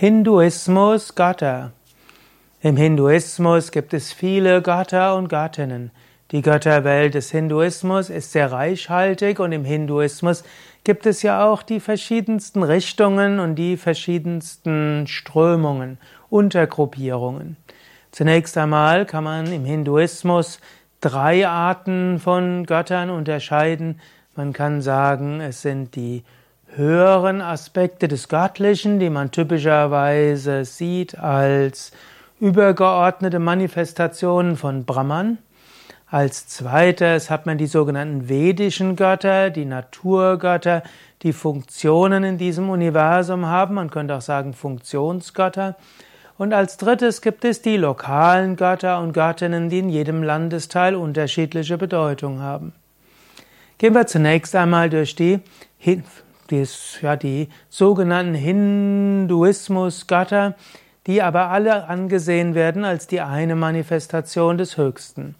Hinduismus Götter. Im Hinduismus gibt es viele Götter und Göttinnen. Die Götterwelt des Hinduismus ist sehr reichhaltig und im Hinduismus gibt es ja auch die verschiedensten Richtungen und die verschiedensten Strömungen, Untergruppierungen. Zunächst einmal kann man im Hinduismus drei Arten von Göttern unterscheiden. Man kann sagen, es sind die höheren Aspekte des Göttlichen, die man typischerweise sieht als übergeordnete Manifestationen von Brahman. Als zweites hat man die sogenannten vedischen Götter, die Naturgötter, die Funktionen in diesem Universum haben. Man könnte auch sagen Funktionsgötter. Und als drittes gibt es die lokalen Götter und Göttinnen, die in jedem Landesteil unterschiedliche Bedeutung haben. Gehen wir zunächst einmal durch die die, ja, die sogenannten Hinduismus-Götter, die aber alle angesehen werden als die eine Manifestation des Höchsten.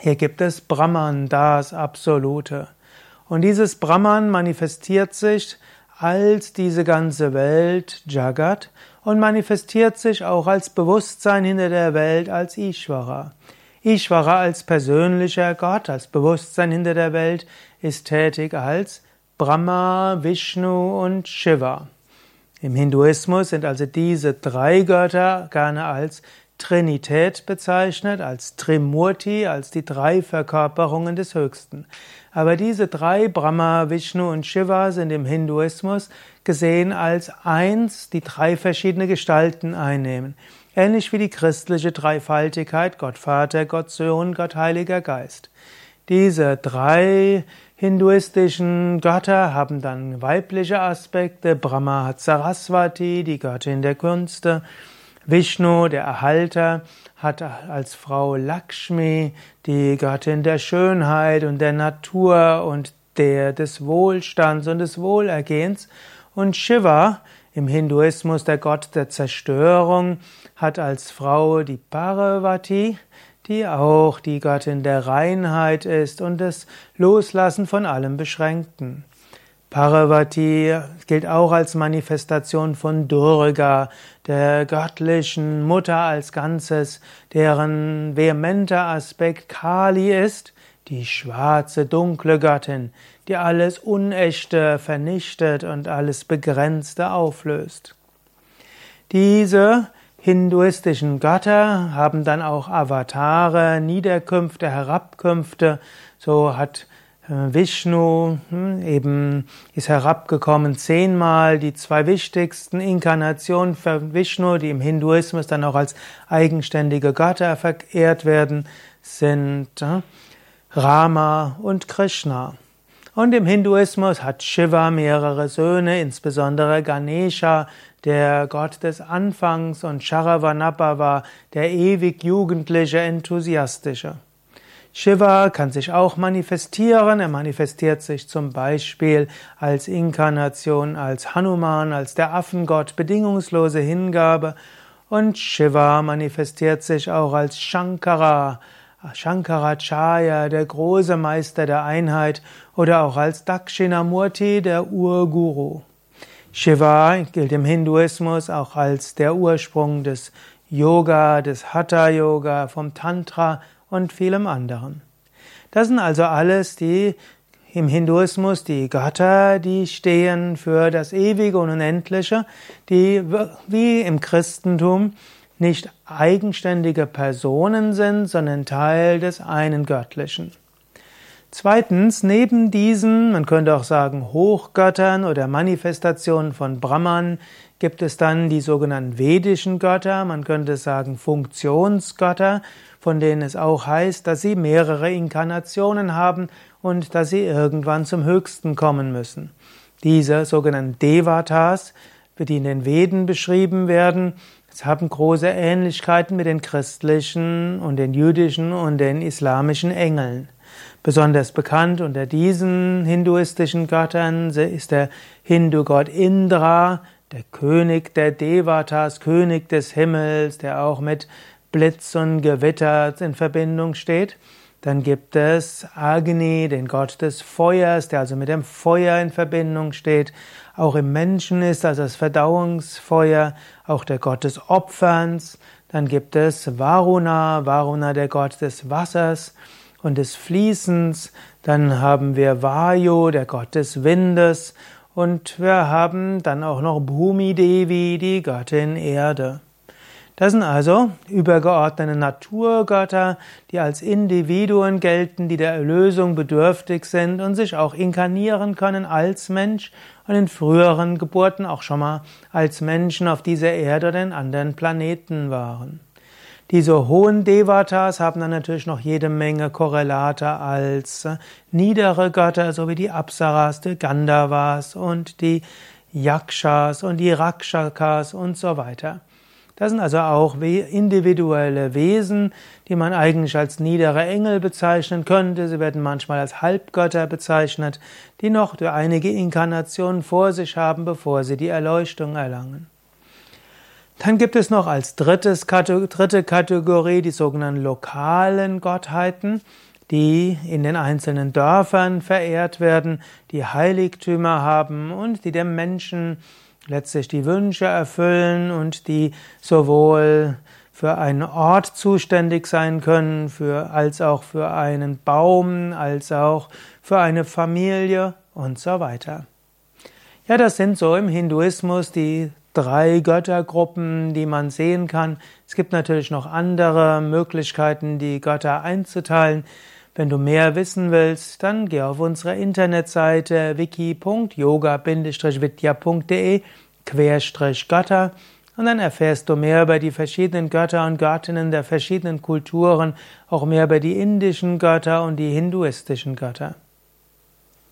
Hier gibt es Brahman, das Absolute. Und dieses Brahman manifestiert sich als diese ganze Welt, Jagat, und manifestiert sich auch als Bewusstsein hinter der Welt, als Ishvara. Ishvara als persönlicher Gott, als Bewusstsein hinter der Welt, ist tätig als Brahma, Vishnu und Shiva. Im Hinduismus sind also diese drei Götter gerne als Trinität bezeichnet, als Trimurti, als die drei Verkörperungen des Höchsten. Aber diese drei, Brahma, Vishnu und Shiva, sind im Hinduismus gesehen als eins, die drei verschiedene Gestalten einnehmen. Ähnlich wie die christliche Dreifaltigkeit, Gott Vater, Gott Sohn, Gott Heiliger Geist. Diese drei hinduistischen Götter haben dann weibliche Aspekte. Brahma hat Saraswati, die Göttin der Künste. Vishnu, der Erhalter, hat als Frau Lakshmi, die Göttin der Schönheit und der Natur und der des Wohlstands und des Wohlergehens. Und Shiva, im Hinduismus der Gott der Zerstörung, hat als Frau die Parvati, die auch die Göttin der Reinheit ist und das Loslassen von allem Beschränkten. Parvati gilt auch als Manifestation von Durga, der göttlichen Mutter als Ganzes, deren vehementer Aspekt Kali ist, die schwarze, dunkle Göttin, die alles Unechte vernichtet und alles Begrenzte auflöst. Diese hinduistischen Götter haben dann auch Avatare, Niederkünfte, Herabkünfte. So hat äh, Vishnu hm, eben ist herabgekommen zehnmal. Die zwei wichtigsten Inkarnationen für Vishnu, die im Hinduismus dann auch als eigenständige Götter verehrt werden, sind äh, Rama und Krishna. Und im Hinduismus hat Shiva mehrere Söhne, insbesondere Ganesha, der Gott des Anfangs, und Sharavanabhava, der ewig jugendliche, enthusiastische. Shiva kann sich auch manifestieren. Er manifestiert sich zum Beispiel als Inkarnation, als Hanuman, als der Affengott, bedingungslose Hingabe. Und Shiva manifestiert sich auch als Shankara, Shankaracharya, der große Meister der Einheit, oder auch als Dakshinamurti, der Urguru. Shiva gilt im Hinduismus auch als der Ursprung des Yoga, des Hatha Yoga, vom Tantra und vielem anderen. Das sind also alles die im Hinduismus die Götter, die stehen für das Ewige und Unendliche, die wie im Christentum nicht eigenständige Personen sind, sondern Teil des einen Göttlichen. Zweitens, neben diesen, man könnte auch sagen, Hochgöttern oder Manifestationen von Brahman, gibt es dann die sogenannten vedischen Götter, man könnte sagen Funktionsgötter, von denen es auch heißt, dass sie mehrere Inkarnationen haben und dass sie irgendwann zum Höchsten kommen müssen. Diese sogenannten Devatas, die in den Veden beschrieben werden, haben große Ähnlichkeiten mit den christlichen und den jüdischen und den islamischen Engeln. Besonders bekannt unter diesen hinduistischen Göttern ist der Hindu-Gott Indra, der König der Devatas, König des Himmels, der auch mit Blitz und Gewitter in Verbindung steht. Dann gibt es Agni, den Gott des Feuers, der also mit dem Feuer in Verbindung steht. auch im Menschen ist, also das Verdauungsfeuer, auch der Gott des Opferns. Dann gibt es Varuna, Varuna der Gott des Wassers und des Fließens. Dann haben wir Vayu, der Gott des Windes. Und wir haben dann auch noch Bhumi Devi, die Göttin Erde. Das sind also übergeordnete Naturgötter, die als Individuen gelten, die der Erlösung bedürftig sind und sich auch inkarnieren können als Mensch und in früheren Geburten auch schon mal als Menschen auf dieser Erde oder in anderen Planeten waren. Diese hohen Devatas haben dann natürlich noch jede Menge Korrelate als niedere Götter, so wie die Apsaras, die Gandhavas und die Yakshas und die Rakshakas und so weiter. Das sind also auch individuelle Wesen, die man eigentlich als niedere Engel bezeichnen könnte. Sie werden manchmal als Halbgötter bezeichnet, die noch einige Inkarnationen vor sich haben, bevor sie die Erleuchtung erlangen. Dann gibt es noch als drittes, dritte Kategorie die sogenannten lokalen Gottheiten, die in den einzelnen Dörfern verehrt werden, die Heiligtümer haben und die dem Menschen letztlich die Wünsche erfüllen und die sowohl für einen Ort zuständig sein können, für, als auch für einen Baum, als auch für eine Familie und so weiter. Ja, das sind so im Hinduismus die drei Göttergruppen, die man sehen kann. Es gibt natürlich noch andere Möglichkeiten, die Götter einzuteilen. Wenn du mehr wissen willst, dann geh auf unsere Internetseite wiki.yoga-vidya.de Götter und dann erfährst du mehr über die verschiedenen Götter und Göttinnen der verschiedenen Kulturen, auch mehr über die indischen Götter und die hinduistischen Götter.